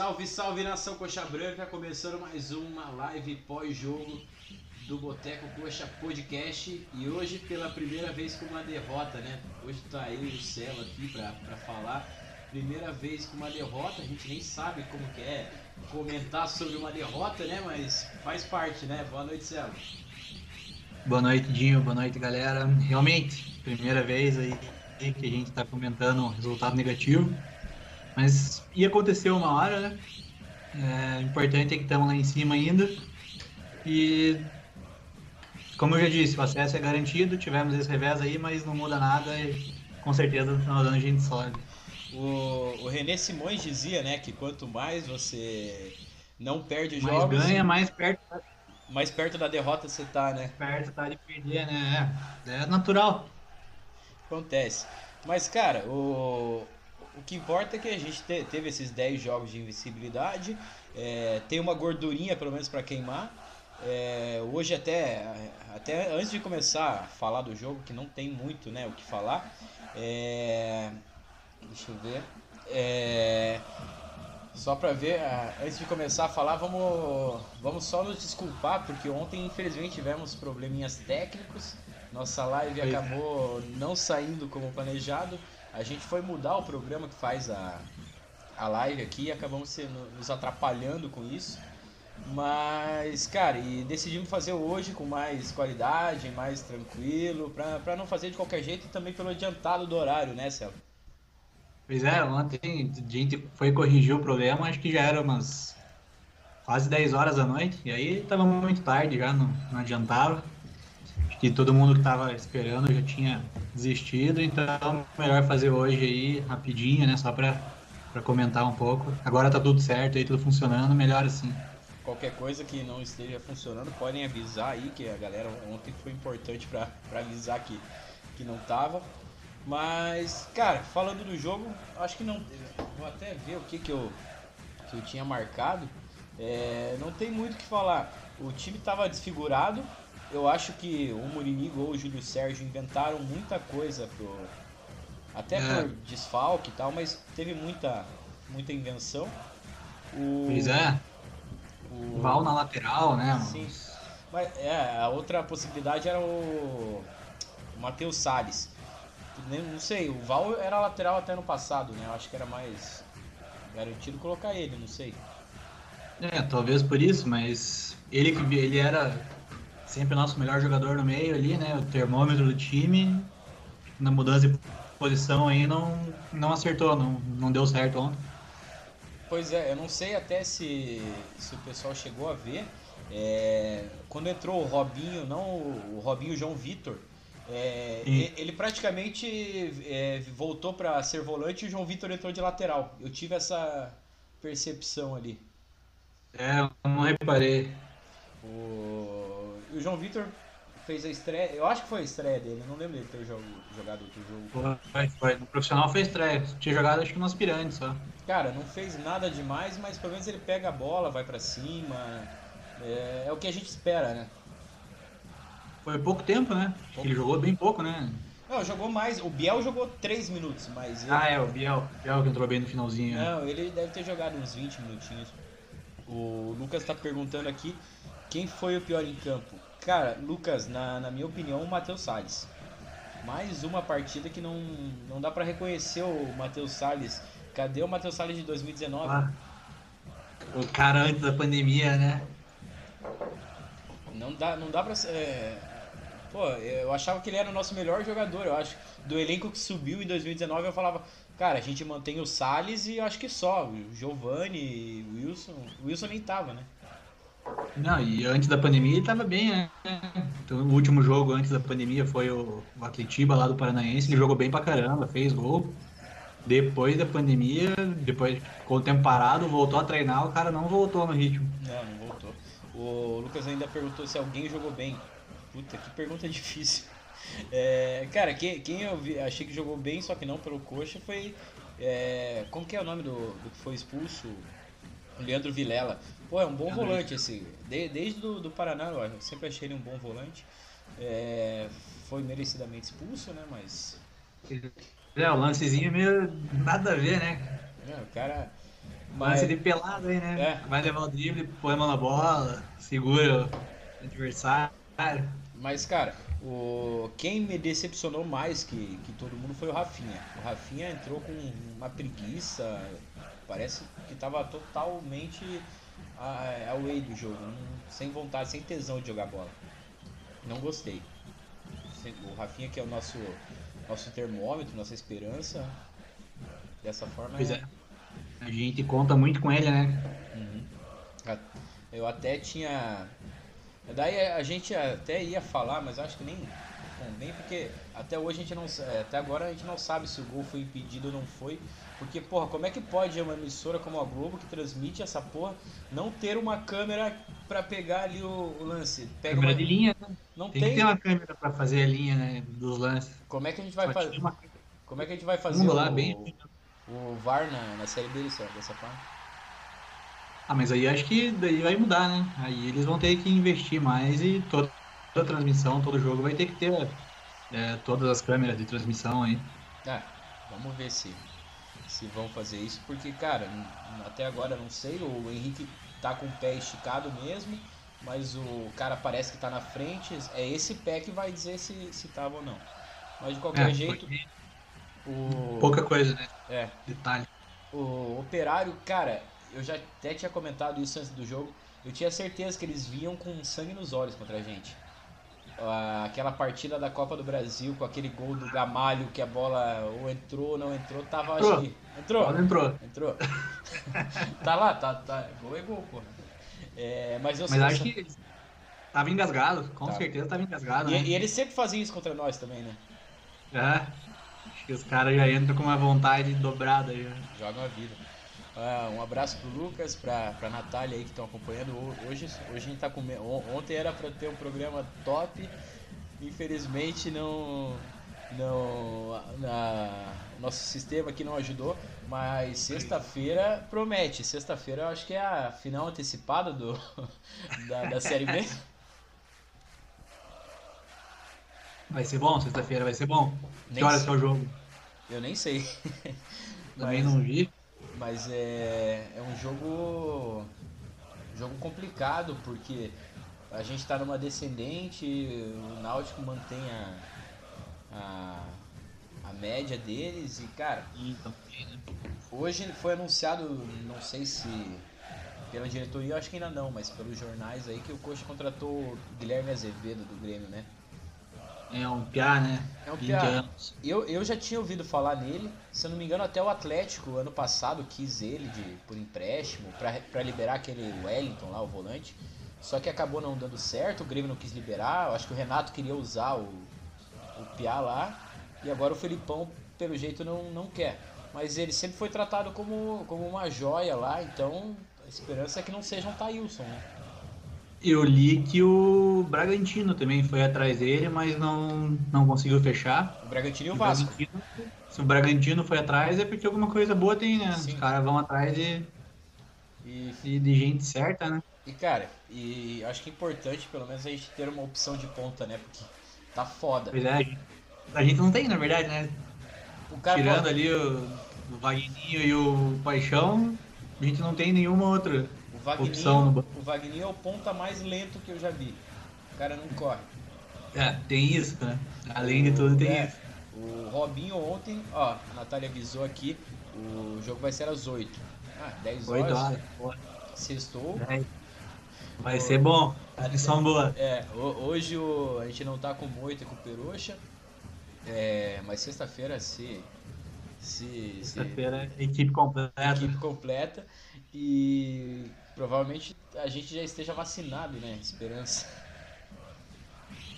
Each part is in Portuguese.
Salve, salve nação Coxa Branca, começando mais uma live pós-jogo do Boteco Coxa Podcast e hoje pela primeira vez com uma derrota, né? Hoje tá e o Celo aqui pra, pra falar. Primeira vez com uma derrota, a gente nem sabe como que é comentar sobre uma derrota, né? Mas faz parte, né? Boa noite, Celo. Boa noite, Dinho. Boa noite, galera. Realmente, primeira vez aí que a gente está comentando um resultado negativo. Mas ia acontecer uma hora, né? É, importante é que estamos lá em cima ainda. E como eu já disse, o acesso é garantido, tivemos esse revés aí, mas não muda nada e com certeza no final do ano a gente sobe. O, o René Simões dizia, né, que quanto mais você não perde mais jogos, ganha, mais perto mais perto da derrota você tá, né? Perto tá de perder, né? É, é natural. Acontece. Mas, cara, o, o que importa é que a gente te, teve esses 10 jogos de invencibilidade, é, tem uma gordurinha pelo menos para queimar. É, hoje até, até antes de começar a falar do jogo, que não tem muito né, o que falar, é, deixa eu ver. É, só pra ver, antes de começar a falar, vamos, vamos só nos desculpar, porque ontem infelizmente tivemos probleminhas técnicos. Nossa live acabou não saindo como planejado. A gente foi mudar o programa que faz a, a live aqui e acabamos se, nos atrapalhando com isso. Mas, cara, e decidimos fazer hoje com mais qualidade, mais tranquilo, pra, pra não fazer de qualquer jeito e também pelo adiantado do horário, né, Céu? Pois é, ontem a gente foi corrigir o problema, acho que já era umas quase 10 horas da noite, e aí tava muito tarde já, não, não adiantava. Que todo mundo que tava esperando já tinha desistido, então melhor fazer hoje aí, rapidinho, né, só pra, pra comentar um pouco. Agora tá tudo certo aí, tudo funcionando, melhor assim. Qualquer coisa que não esteja funcionando, podem avisar aí, que a galera ontem foi importante para avisar que, que não tava. Mas, cara, falando do jogo, acho que não. Vou até ver o que, que, eu, que eu tinha marcado. É, não tem muito o que falar. O time estava desfigurado. Eu acho que o Murinigo ou o Júlio Sérgio inventaram muita coisa pro. Até é. por desfalque e tal, mas teve muita, muita invenção. O, pois é. O Val na lateral, né? Sim. Mas é, a outra possibilidade era o, o Matheus Salles. Não sei, o Val era lateral até no passado, né? Eu acho que era mais garantido colocar ele, não sei. É, talvez por isso, mas ele que ele era sempre o nosso melhor jogador no meio ali, né? O termômetro do time. Na mudança de posição aí não, não acertou, não, não deu certo ontem. Pois é, eu não sei até se, se o pessoal chegou a ver. É, quando entrou o Robinho, não o Robinho João Vitor, é, ele praticamente é, voltou para ser volante e o João Vitor entrou de lateral. Eu tive essa percepção ali. É, eu não reparei. O, o João Vitor fez a estreia, eu acho que foi a estreia dele, não lembro dele ter jogado outro jogo. Foi, foi. No profissional foi estreia, tinha jogado acho que no aspirante só. Cara, não fez nada demais, mas pelo menos ele pega a bola, vai para cima. É, é o que a gente espera, né? Foi pouco tempo, né? Pouco. Ele jogou bem pouco, né? Não, jogou mais. O Biel jogou 3 minutos, mas. Ele... Ah, é, o Biel. O Biel que entrou bem no finalzinho. Né? Não, ele deve ter jogado uns 20 minutinhos. O Lucas tá perguntando aqui quem foi o pior em campo. Cara, Lucas, na, na minha opinião, o Matheus Salles. Mais uma partida que não, não dá para reconhecer o Matheus Salles. Cadê o Matheus Salles de 2019? Ah, o cara antes da pandemia, né? Não dá, não dá pra. É, Pô, eu achava que ele era o nosso melhor jogador, eu acho. Do elenco que subiu em 2019, eu falava, cara, a gente mantém o Salles e eu acho que só. O Giovanni, o Wilson. O Wilson nem tava, né? Não, e antes da pandemia ele tava bem, né? Então, o último jogo antes da pandemia foi o, o Atletiba lá do Paranaense, ele jogou bem pra caramba, fez gol. Depois da pandemia, depois ficou o tempo parado, voltou a treinar, o cara não voltou no ritmo. Não, não voltou. O Lucas ainda perguntou se alguém jogou bem. Puta, que pergunta difícil. É, cara, quem, quem eu vi, achei que jogou bem, só que não pelo coxa, foi. É, como que é o nome do, do que foi expulso? Leandro Vilela. Pô, é um bom volante esse. De, desde do, do Paraná, eu sempre achei ele um bom volante. É, foi merecidamente expulso, né? Mas. É, o lancezinho meio nada a ver, né? É, o cara. Lance de pelado aí, né? É. Vai levar o drible, põe a mão na bola, segura o adversário. Mas, cara, o... quem me decepcionou mais que, que todo mundo foi o Rafinha. O Rafinha entrou com uma preguiça, parece que tava totalmente a- away do jogo, não- sem vontade, sem tesão de jogar bola. Não gostei. O Rafinha que é o nosso, nosso termômetro, nossa esperança. Dessa forma Pois é. A gente conta muito com ele, né? Uhum. Eu até tinha. Daí a gente até ia falar, mas acho que nem convém, porque até hoje a gente não. é, Até agora a gente não sabe se o gol foi impedido ou não foi. Porque, porra, como é que pode uma emissora como a Globo que transmite essa porra não ter uma câmera pra pegar ali o, o lance? Pega Câmera uma- de linha, né? Não Tem, tem. que ter uma câmera pra fazer a linha né, dos lances. Como é que a gente vai Só fazer? uma Como é que a gente vai fazer fundo o, lá, bem. o VAR na, na série B dessa, dessa forma? Ah, mas aí acho que daí vai mudar, né? Aí eles vão ter que investir mais e toda, toda transmissão, todo jogo vai ter que ter é, todas as câmeras de transmissão aí. Ah, vamos ver se, se vão fazer isso, porque, cara, até agora não sei, o Henrique tá com o pé esticado mesmo, mas o cara parece que tá na frente, é esse pé que vai dizer se, se tava ou não. Mas de qualquer É, jeito, o, pouca coisa, né? é, Detalhe. o Operário, cara, eu já até tinha comentado isso antes do jogo, eu tinha certeza que eles vinham com sangue nos olhos contra a gente. Aquela partida da Copa do Brasil com aquele gol do Gamalho que a bola ou entrou ou não entrou, tava Entrou. acho que. Entrou? Bola entrou. Entrou. tá lá, tá, tá. Gol é gol, porra. É, mas eu Mas acho que tava engasgado, com Tava. certeza tava engasgado, E, né? e eles sempre faziam isso contra nós também, né? É. Acho que os caras já entram com uma vontade dobrada já. Jogam a vida. Ah, um abraço pro Lucas, pra, pra Natália aí que estão acompanhando. Ho- Hoje, hoje a gente tá com. on- Ontem era pra ter um programa top. Infelizmente não. Não. Na, nosso sistema aqui não ajudou. Mas sexta-feira promete. Sexta-feira eu acho que é a final antecipada do, da, da Série B. Vai ser bom, sexta-feira vai ser bom. Nem que horas que é o jogo? Eu nem sei. Também Mas- não vi. Mas é, é um jogo jogo complicado porque a gente está numa descendente, o Náutico mantém a, a, a média deles e cara, Então, hoje foi anunciado, não sei se pela diretoria, eu acho que ainda não, mas pelos jornais aí que o Coxa contratou o Guilherme Azevedo do Grêmio, né? É um piá, né? É um 20 piá. anos. Eu, eu já tinha ouvido falar nele, se eu não me engano, até o Atlético ano passado quis ele de, por empréstimo para liberar aquele Wellington lá, o volante. Só que acabou não dando certo, o Grêmio não quis liberar. Eu acho que o Renato queria usar o, o Piá lá. E agora o Felipão, pelo jeito, não, não quer. Mas ele sempre foi tratado como, como uma joia lá, então a esperança é que não seja um Thailson, né? Eu li que o Bragantino também foi atrás dele, mas não, não conseguiu fechar. O Bragantino e o O Vasco. Bragantino- se o Bragantino foi atrás é porque alguma coisa boa tem, né? Sim. Os caras vão atrás de, E de, de gente certa, né? E cara, e acho que é importante pelo menos a gente ter uma opção de ponta, né? Porque tá foda. Pois é, a gente, a gente não tem, na verdade, né? Tirando pode- ali o, o Vagninho e o Paixão, a gente não tem nenhuma outra. O opção no o Vagninho é o ponta mais lento que eu já vi. O cara não corre. É, tem isso, né? Além de tudo, tem É, isso. O Robinho ontem, ó, a Natália avisou aqui, o jogo vai ser às 8. Ah, 10 horas. 8 horas. Sextou. dez. Vai ser bom. Transmissão boa. É, ho- hoje o, a gente não tá com o Moita com o Perucha. É, mas sexta-feira se. Se, se Sexta-feira, equipe completa. equipe completa e provavelmente a gente já esteja vacinado, né? Esperança.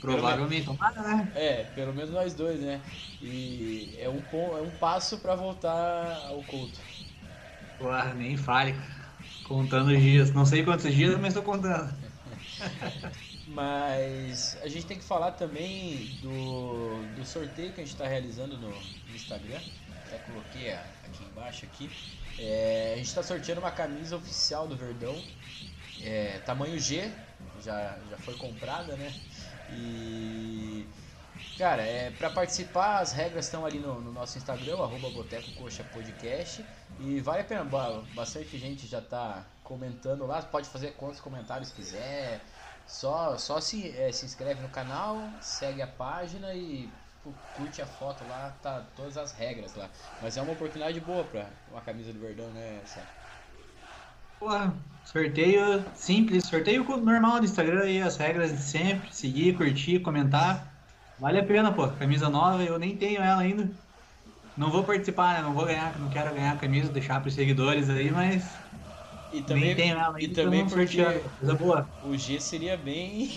Provavelmente. Né? É, pelo menos nós dois, né? E é um, é um passo para voltar ao culto. Porra, nem fale. Contando os dias. Não sei quantos dias, mas tô contando. Mas a gente tem que falar também do, do sorteio que a gente está realizando no, no Instagram. Até coloquei aqui embaixo aqui. É, a gente está sorteando uma camisa oficial do Verdão, é, tamanho G, já, já foi comprada, né? E Cara, é, para participar, as regras estão ali no, no nosso Instagram, arroba Boteco Coxa Podcast. E vale a pena, bastante gente já tá comentando lá. Pode fazer quantos comentários quiser. Só, só se, é, se inscreve no canal, segue a página e pô, curte a foto lá, tá todas as regras lá. Mas é uma oportunidade boa pra uma camisa do Verdão, né, Sérgio? Pô, sorteio simples, sorteio normal do Instagram aí, as regras de sempre, seguir, curtir, comentar. Vale a pena, pô. Camisa nova, eu nem tenho ela ainda. Não vou participar, né? Não vou ganhar, não quero ganhar a camisa, deixar pros seguidores aí, mas. E também, nem tenho ela ainda, e também porque coisa boa. o G seria bem.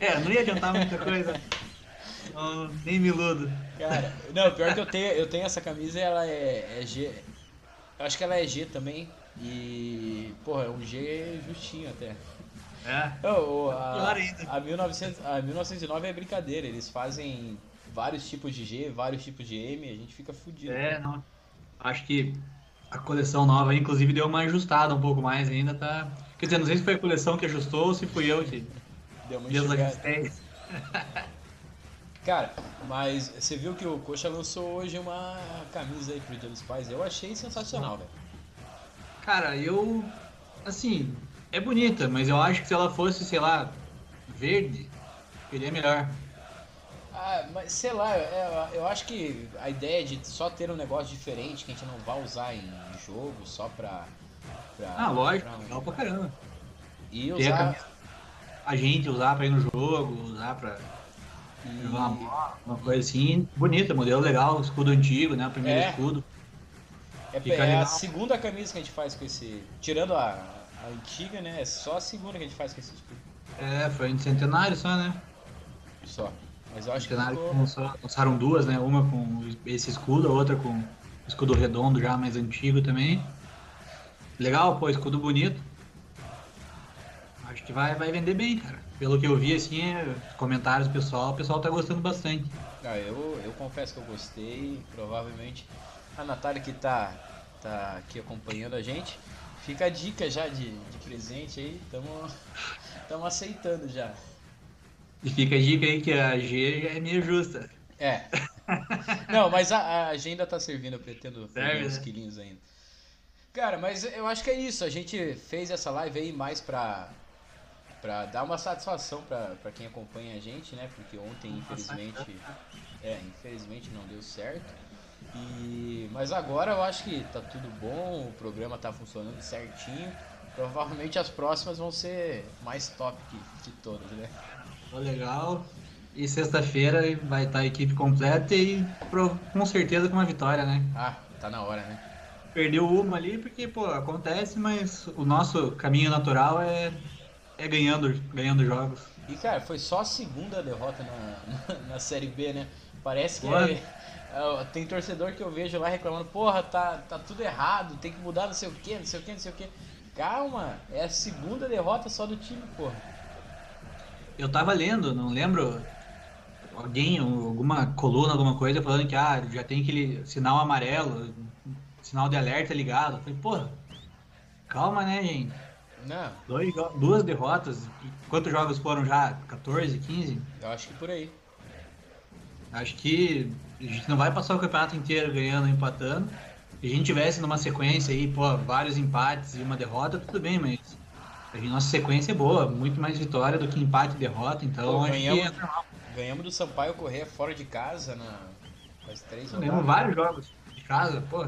é, não ia adiantar muita coisa. Não, nem me iludo. Cara, não, pior que eu tenho, eu tenho essa camisa e ela é, é G. Eu acho que ela é G também. E, porra, é um G justinho até. É. Oh, a, a, 1900, a 1909 é brincadeira, eles fazem vários tipos de G, vários tipos de M, a gente fica fudido. É, não. Acho que a coleção nova, inclusive, deu uma ajustada um pouco mais ainda, tá? Quer dizer, não sei se foi a coleção que ajustou ou se fui eu que deu uma enxugada. Cara, mas você viu que o Coxa lançou hoje uma camisa aí pro Dia dos Pais? Eu achei sensacional, velho. Cara, eu. Assim, é bonita, mas eu acho que se ela fosse, sei lá, verde, seria melhor. Ah, mas sei lá, é, eu acho que a ideia de só ter um negócio diferente que a gente não vai usar em jogo só pra. pra ah, lógico, pra, legal pra caramba. E usar. A, a, gente usar pra ir no jogo, usar pra. Uma, uma coisa assim, bonita, modelo legal, escudo antigo, né? O primeiro é. escudo. É, é a segunda camisa que a gente faz com esse. Tirando a, a antiga, né? É só a segunda que a gente faz com esse escudo. É, foi em centenário só, né? Só. Mas eu acho centenário que. Ficou... Lançaram duas, né? Uma com esse escudo, a outra com escudo redondo já mais antigo também. Legal, pô, escudo bonito. Acho que vai, vai vender bem, cara. Pelo que eu vi, assim, é, comentários do pessoal, o pessoal tá gostando bastante. Ah, eu, eu confesso que eu gostei. Provavelmente a Natália que tá, tá aqui acompanhando a gente Fica a dica já de, de presente aí, estamos aceitando já. E fica a dica aí que a G já é meio justa. É. Não, mas a, a agenda tá servindo, eu pretendo fazer uns né? quilinhos ainda. Cara, mas eu acho que é isso. A gente fez essa live aí mais pra, pra dar uma satisfação pra quem acompanha a gente, né? Porque ontem, infelizmente. É, infelizmente não deu certo. E, mas agora eu acho que tá tudo bom, o programa tá funcionando certinho. Provavelmente as próximas vão ser mais top que, que todas, né? Legal. E sexta-feira vai estar a equipe completa e com certeza com uma vitória, né? Ah, tá na hora, né? Perdeu uma ali porque, pô, acontece, mas o nosso caminho natural é, é ganhando, ganhando jogos. E, cara, foi só a segunda derrota na, na, na Série B, né? Parece que é, é, tem torcedor que eu vejo lá reclamando, porra, tá, tá tudo errado, tem que mudar não sei o que, não sei o que, não sei o que. Calma, é a segunda derrota só do time, porra. Eu tava lendo, não lembro, alguém, alguma coluna, alguma coisa, falando que ah, já tem aquele sinal amarelo, sinal de alerta ligado. Eu falei, porra, calma né, gente? Não. Dois, duas derrotas. Quantos jogos foram já? 14, 15? Eu acho que por aí. Acho que a gente não vai passar o campeonato inteiro ganhando, empatando. Se a gente tivesse numa sequência aí, pô, vários empates e uma derrota, tudo bem, mas a nossa sequência é boa, muito mais vitória do que empate e derrota, então pô, ganhamos, é ganhamos do Sampaio Correia fora de casa na faz três. Ganhamos vários jogos de casa, pô.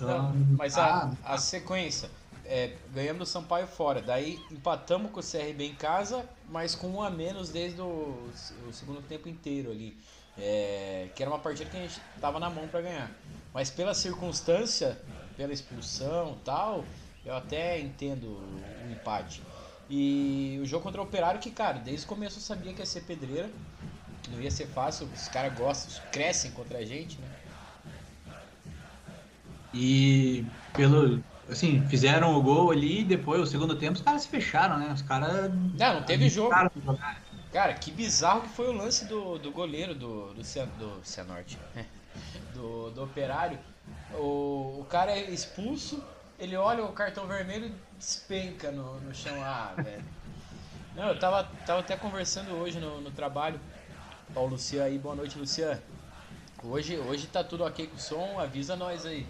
Não, mas a, ah, a sequência, é, ganhamos do Sampaio fora, daí empatamos com o CRB em casa, mas com um a menos desde o, o segundo tempo inteiro ali. É, que era uma partida que a gente tava na mão para ganhar. Mas pela circunstância, pela expulsão tal, eu até entendo o empate. E o jogo contra o Operário, que, cara, desde o começo eu sabia que ia ser pedreira, não ia ser fácil, os caras gostam, crescem contra a gente, né? E pelo. Assim, fizeram o gol ali e depois, o segundo tempo, os caras se fecharam, né? Os caras. Não, não teve jogo. Cara, que bizarro que foi o lance do, do goleiro do, do, Cian, do Cianorte, do, do Operário. O, o cara é expulso, ele olha o cartão vermelho e despenca no, no chão. Ah, velho. Não, eu tava, tava até conversando hoje no, no trabalho. Ó, o Luciano aí, boa noite, Luciano. Hoje, hoje tá tudo ok com o som, avisa nós aí.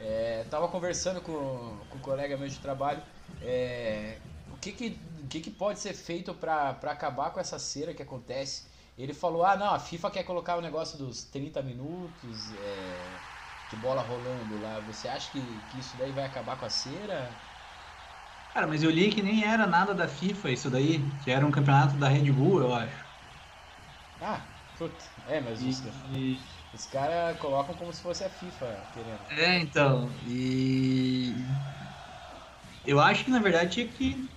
É, tava conversando com, com um colega meu de trabalho. É, o que que, o que que pode ser feito para acabar com essa cera que acontece? Ele falou: ah, não, a FIFA quer colocar o negócio dos 30 minutos é, de bola rolando lá. Você acha que, que isso daí vai acabar com a cera? Cara, mas eu li que nem era nada da FIFA isso daí, que era um campeonato da Red Bull, eu acho. Ah, puta, é, mas E- os, e- os caras colocam como se fosse a FIFA querendo. É, então, e eu acho que na verdade tinha que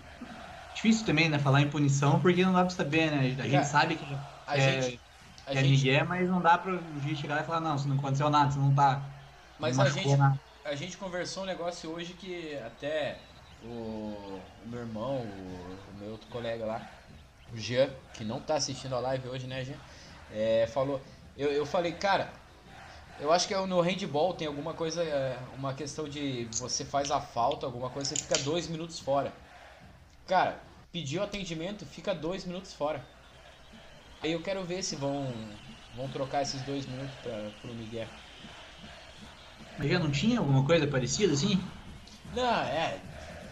difícil também, né, falar em punição, porque não dá pra saber, né? A gente sabe que A é, gente. A que é gente Miguel, mas não dá pra o juiz chegar e falar, não, se não aconteceu nada, você não tá. Mas não a gente- nada. A gente conversou um negócio hoje que até o, o meu irmão, o, o meu outro colega lá, o Jean, que não tá assistindo a live hoje, né, Jean? É, falou. Eu, eu falei, cara, eu acho que no handball tem alguma coisa, é, uma questão de você faz a falta, alguma coisa, você fica dois minutos fora. Cara, pediu atendimento, fica dois minutos fora. Aí eu quero ver se vão, vão trocar esses dois minutos pra, pro Miguel. Mas já não tinha alguma coisa parecida assim? Não, é,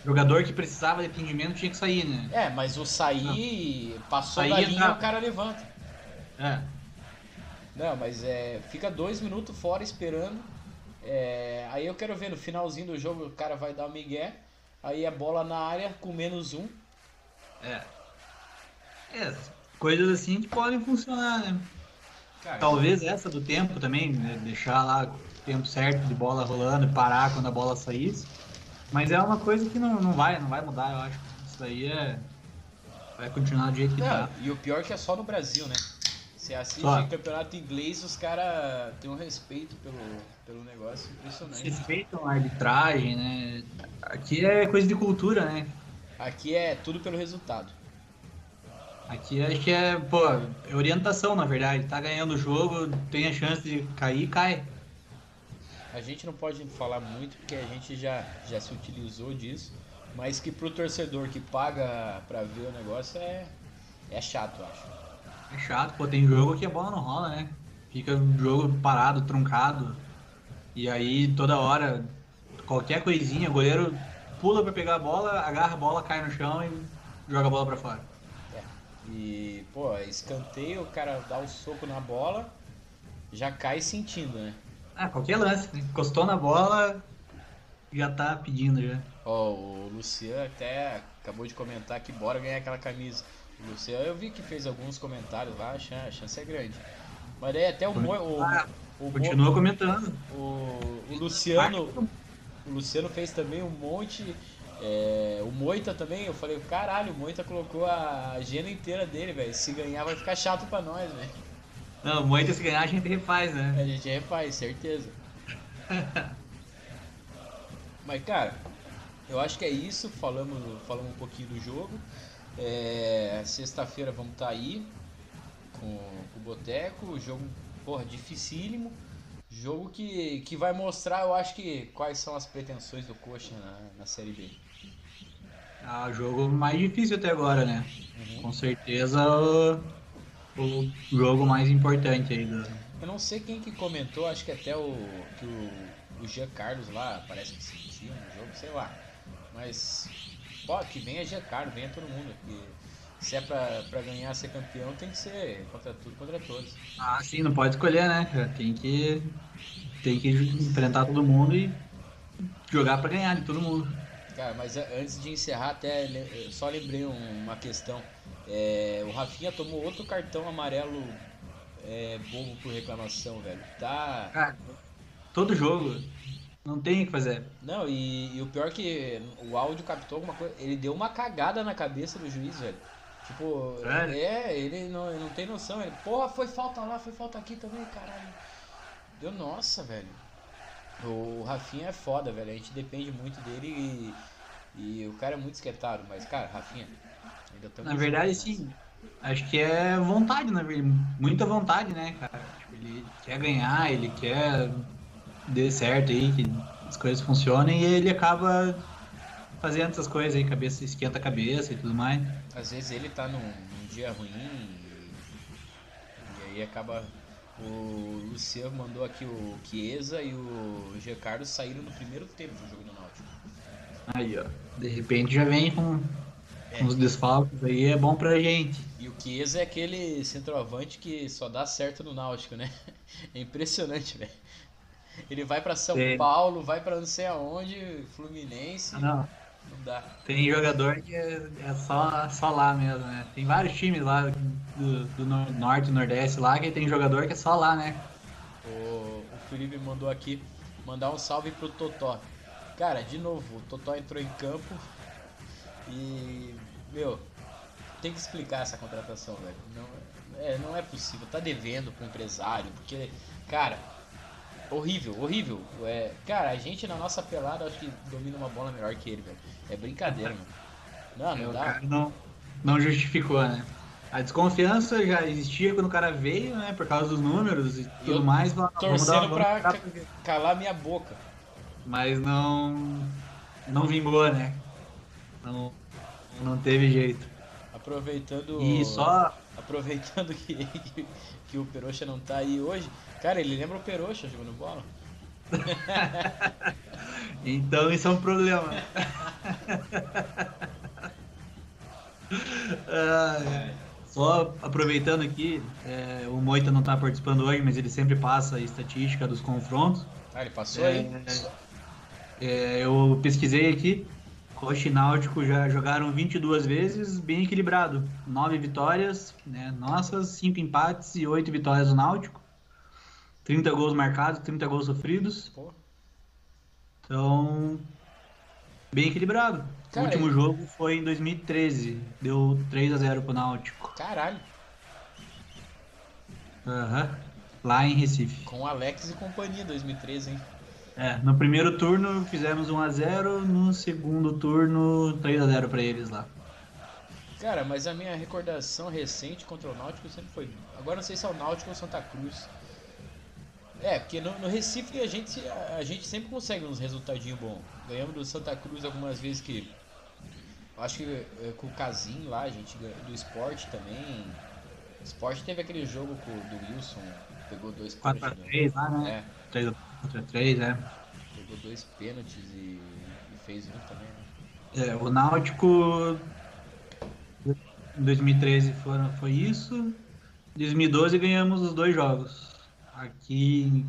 Jogador que precisava de atendimento tinha que sair, né? É, mas o sair, passou Sair da é linha, tá. o cara levanta. É. Não, mas é, fica dois minutos fora esperando. É, aí eu quero ver no finalzinho do jogo o cara vai dar o migué. Aí a bola na área com menos um. É. É, coisas assim que podem funcionar, né? Cara, Talvez essa do tempo também, né? deixar lá o tempo certo de bola rolando e parar quando a bola saísse. Mas é uma coisa que não, não vai, não vai mudar, eu acho. Isso daí é. Vai continuar do jeito que Não, tá. e o pior que é só no Brasil, né? Você assiste Só. campeonato inglês, os caras têm um respeito pelo, pelo negócio impressionante. Respeitam a arbitragem, né? Aqui é coisa de cultura, né? Aqui é tudo pelo resultado. Aqui acho que é, pô, é orientação, na verdade. Tá ganhando o jogo, tem a chance de cair, cai. A gente não pode falar muito porque a gente já, já se utilizou disso, mas que pro torcedor que paga pra ver o negócio é, é chato, eu acho. É chato, pô, tem jogo que a bola não rola, né? Fica o jogo parado, truncado. E aí toda hora, qualquer coisinha, o goleiro pula pra pegar a bola, agarra a bola, cai no chão e joga a bola pra fora. É. E, pô, escanteio, o cara dá o soco na bola, já cai sentindo, né? Ah, qualquer lance, né? encostou na bola, já tá pedindo já. Ó, o Luciano até acabou de comentar que bora ganhar aquela camisa. O Luciano, eu vi que fez alguns comentários lá, a chan- a chance é grande. Mas daí até o, Mo, o, Ah, o, Mo- Continua comentando. o, o Luciano O Luciano fez também um monte. é, o Moita também, eu falei, caralho, o Moita colocou a agenda inteira dele, velho. Se ganhar vai ficar chato pra nós, velho. Não, muito se ganhar a gente refaz, né? A gente refaz, certeza. Mas cara, eu acho que é isso. Falamos, falamos um pouquinho do jogo. É, Sexta-feira vamos estar aí com, com o Boteco. Jogo, porra, dificílimo. Jogo que, que vai mostrar, eu acho que, quais são as pretensões do Coxa na, na Série B. Ah, o jogo mais difícil até agora, né? Uhum. Com certeza o, o jogo mais importante aí do. Eu não sei quem que comentou, acho que até o que o, o Jean Carlos lá parece que sentiu no jogo, sei lá. Mas, pô, que venha Carlos, venha todo mundo. Porque se é pra, pra ganhar, ser campeão, tem que ser contra tudo, contra todos. Ah, sim, não pode escolher, né? Tem que. Tem que enfrentar todo mundo e jogar pra ganhar de todo mundo. Cara, mas antes de encerrar, até só lembrei um- uma questão. É, o Rafinha tomou outro cartão amarelo é, bobo por reclamação, velho. Tá. Cara, todo jogo não tem o que fazer. Não, e, e o pior é que o áudio captou alguma coisa. Ele deu uma cagada na cabeça do juiz, velho. Tipo, Sério? é, ele não, ele não tem noção. Ele, porra, foi falta lá, foi falta aqui também, caralho. Deu, nossa, velho. O Rafinha é foda, velho. A gente depende muito dele e, e o cara é muito esquetado. Mas, cara, Rafinha, ainda Na verdade, junto, sim. Acho que é vontade, na verdade. Muita vontade, né, cara? Tipo, ele quer ganhar, ele quer dê certo aí, que as coisas funcionem e ele acaba fazendo essas coisas aí, cabeça, esquenta a cabeça e tudo mais. Às vezes ele tá num, num dia ruim e, e Aí acaba. O Luciano mandou aqui o Chiesa e o G. Carlos saíram no primeiro tempo do jogo do Náutico. Aí, ó. De repente já vem com, É. os desfalques aí, é bom pra gente. E o Chiesa é aquele centroavante que só dá certo no Náutico, né? É impressionante, velho. Ele vai pra São Sim. Paulo, vai pra não sei aonde, Fluminense, Ah, Não, não dá. tem jogador que é, é só, só lá mesmo, né? Tem vários times lá do, do nor- norte e nordeste lá que tem jogador que é só lá, né? O, o Felipe mandou aqui mandar um salve pro Totó. Cara, de novo, o Totó entrou em campo e. Meu, tem que explicar essa contratação, velho. Não, é, não é possível. Tá devendo pro empresário, porque, cara, horrível, horrível. É, cara, a gente na nossa pelada acho que domina uma bola melhor que ele, velho. É brincadeira, mano. Não, É, não o dá. cara não, não justificou, né? A desconfiança já existia quando o cara veio, né? Por causa dos números e tudo eu mais. Torcendo vamos pra ca- calar minha boca. Mas não. Não vingou, né? Não, não teve jeito. Aproveitando. E só. Aproveitando que, que, que o Peroxa não tá aí hoje. Cara, ele lembra o Peroxa jogando bola? Então isso é um problema. Ah, Só aproveitando aqui, é, o Moita não está participando hoje, mas ele sempre passa a estatística dos confrontos. Ah, ele passou É, aí? é, eu pesquisei aqui, Rocha e Náutico já jogaram 22 vezes, bem equilibrado. 9 vitórias, né, nossas, 5 empates e 8 vitórias do Náutico. 30 gols marcados, 30 gols sofridos. Então, bem equilibrado. Cara, o último jogo foi em 2013, deu 3 a 0 pro Náutico. caralho. Aham. Lá em Recife. Com Alex e companhia 2013, hein? É, no primeiro turno fizemos 1 a 0, no segundo turno 3 a 0 para eles lá. Cara, mas a minha recordação recente contra o Náutico sempre foi. Agora não sei se é o Náutico ou Santa Cruz. É, porque no, no Recife a gente, a gente sempre consegue uns resultadinhos bons. Ganhamos do Santa Cruz algumas vezes que. Acho que é, com o Casim lá, a gente ganhou do esporte também. O esporte teve aquele jogo com, do Wilson, pegou dois 4 a pênaltis, 3 lá, né? né? É, 3 a 4 a 3, é. pegou dois pênaltis e, e fez um também, né? É, o Náutico em 2013 foram, foi isso. Em 2012 ganhamos os dois jogos. Aqui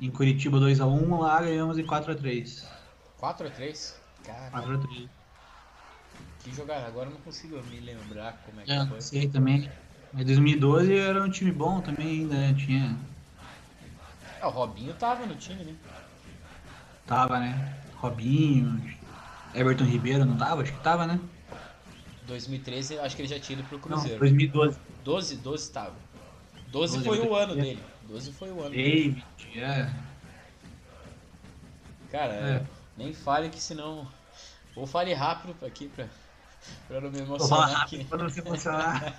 em Curitiba 2x1, lá ganhamos em 4x3. 4x3? Cara, 4x3. que jogar. Agora eu não consigo me lembrar como é que É, foi. sei também. Mas 2012 era um time bom também ainda, né? Tinha. Ah, o Robinho tava no time, né? Tava, né? Robinho, Everton Ribeiro não tava? Acho que tava, né? 2013 eu acho que ele já tinha ido pro Não, Cruzeiro. 2012. 12, 12 tava. 12 12 foi o ano dele. 12 foi o ano dele. David, é. Cara, É. nem fale que senão. Ou fale rápido aqui pra, pra não me Vou emocionar aqui. rápido pra não se emocionar.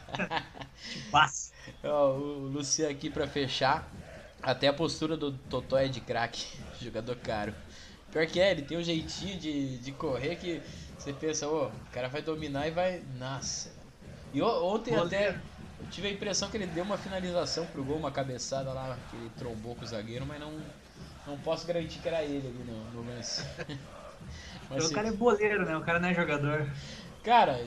Ó, o Luciano aqui pra fechar. Até a postura do Totó é de craque, jogador caro. Pior que é, ele tem um jeitinho de, de correr que você pensa, ô, o cara vai dominar e vai. Nossa. E ontem Você- até eu tive a impressão que ele deu uma finalização pro gol, uma cabeçada lá, que ele trombou com o zagueiro, mas não, não posso garantir que era ele ali no, no lance. Mas, o se- cara é boleiro, né? O cara não é jogador. Cara,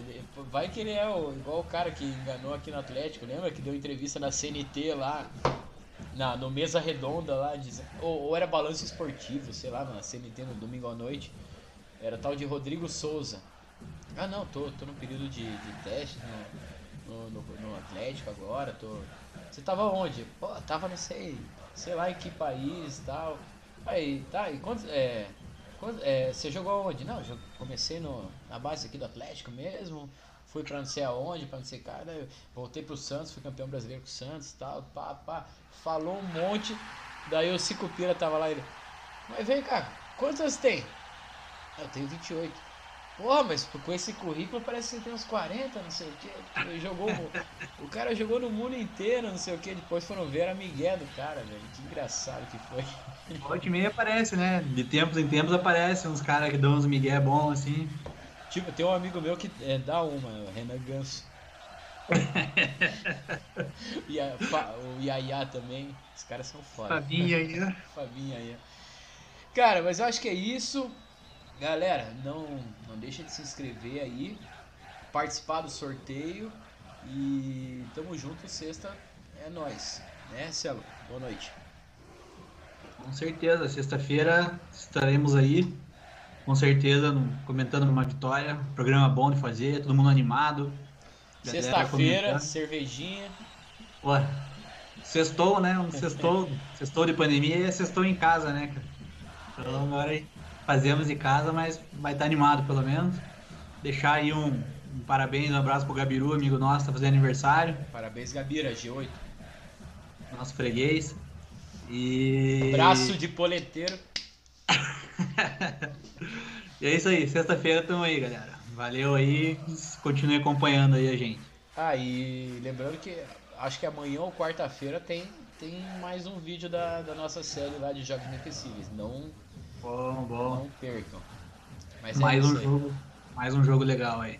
vai que ele é o- igual o cara que enganou aqui no Atlético, lembra? Que deu entrevista na CNT lá, na, no Mesa Redonda lá, dizendo, ou, ou era balanço esportivo, sei lá, na CNT no domingo à noite. Era tal de Rodrigo Souza. Ah não, tô, tô no período de, de teste no, no, no- no Atlético agora, tô. Você tava onde? Pô, tava não sei, sei lá em que país tal. Aí, tá, e quantos. É, quando- é, você jogou onde? Não, eu comecei no, na base aqui do Atlético mesmo. Fui pra não sei aonde, pra não sei cara. Voltei pro Santos, fui campeão brasileiro com o Santos tal. Pá, pá. Falou um monte. Daí o Cicupira tava lá ele. Mas vem cá, quantos anos tem? "Ah, Eu tenho 28. Porra, mas com esse currículo parece que tem uns 40, não sei o que. Jogou. o cara jogou no mundo inteiro, não sei o que. Depois foram ver a Miguel do cara, velho. Que engraçado que foi. Volta e meia aparece, né? De tempos em tempos aparecem uns caras que dão uns migué bom assim. Tipo, tem um amigo meu que é, dá uma, o Renan Ganso. e a, o Yaya também. Os caras são foda. Fabinho aí, né? Fabinho aí. Cara, mas eu acho que é isso. Galera, não, não deixa de se inscrever aí, participar do sorteio e tamo junto, sexta é nós, né, Celo? Boa noite. Com certeza, sexta-feira estaremos aí, com certeza, comentando uma vitória, programa bom de fazer, todo mundo animado. Sexta-feira, cervejinha. Ué, sextou, né? Um sextou, sextou de pandemia e sextou em casa, né, cara? Então agora fazemos em casa, mas vai estar animado pelo menos. Deixar aí um, um parabéns, um abraço pro Gabiru, amigo nosso, tá fazendo aniversário. Parabéns, Gabira, G8. Nosso freguês. E. Braço de poleteiro. e é isso aí, sexta-feira estamos aí, galera. Valeu aí, continue acompanhando aí a gente. Ah, e lembrando que acho que amanhã ou quarta-feira tem, tem mais um vídeo da, da nossa série lá de Jogos Inesquecíveis. Não Bom, bom. Não percam. Mas é mais um jogo, mais um jogo legal aí.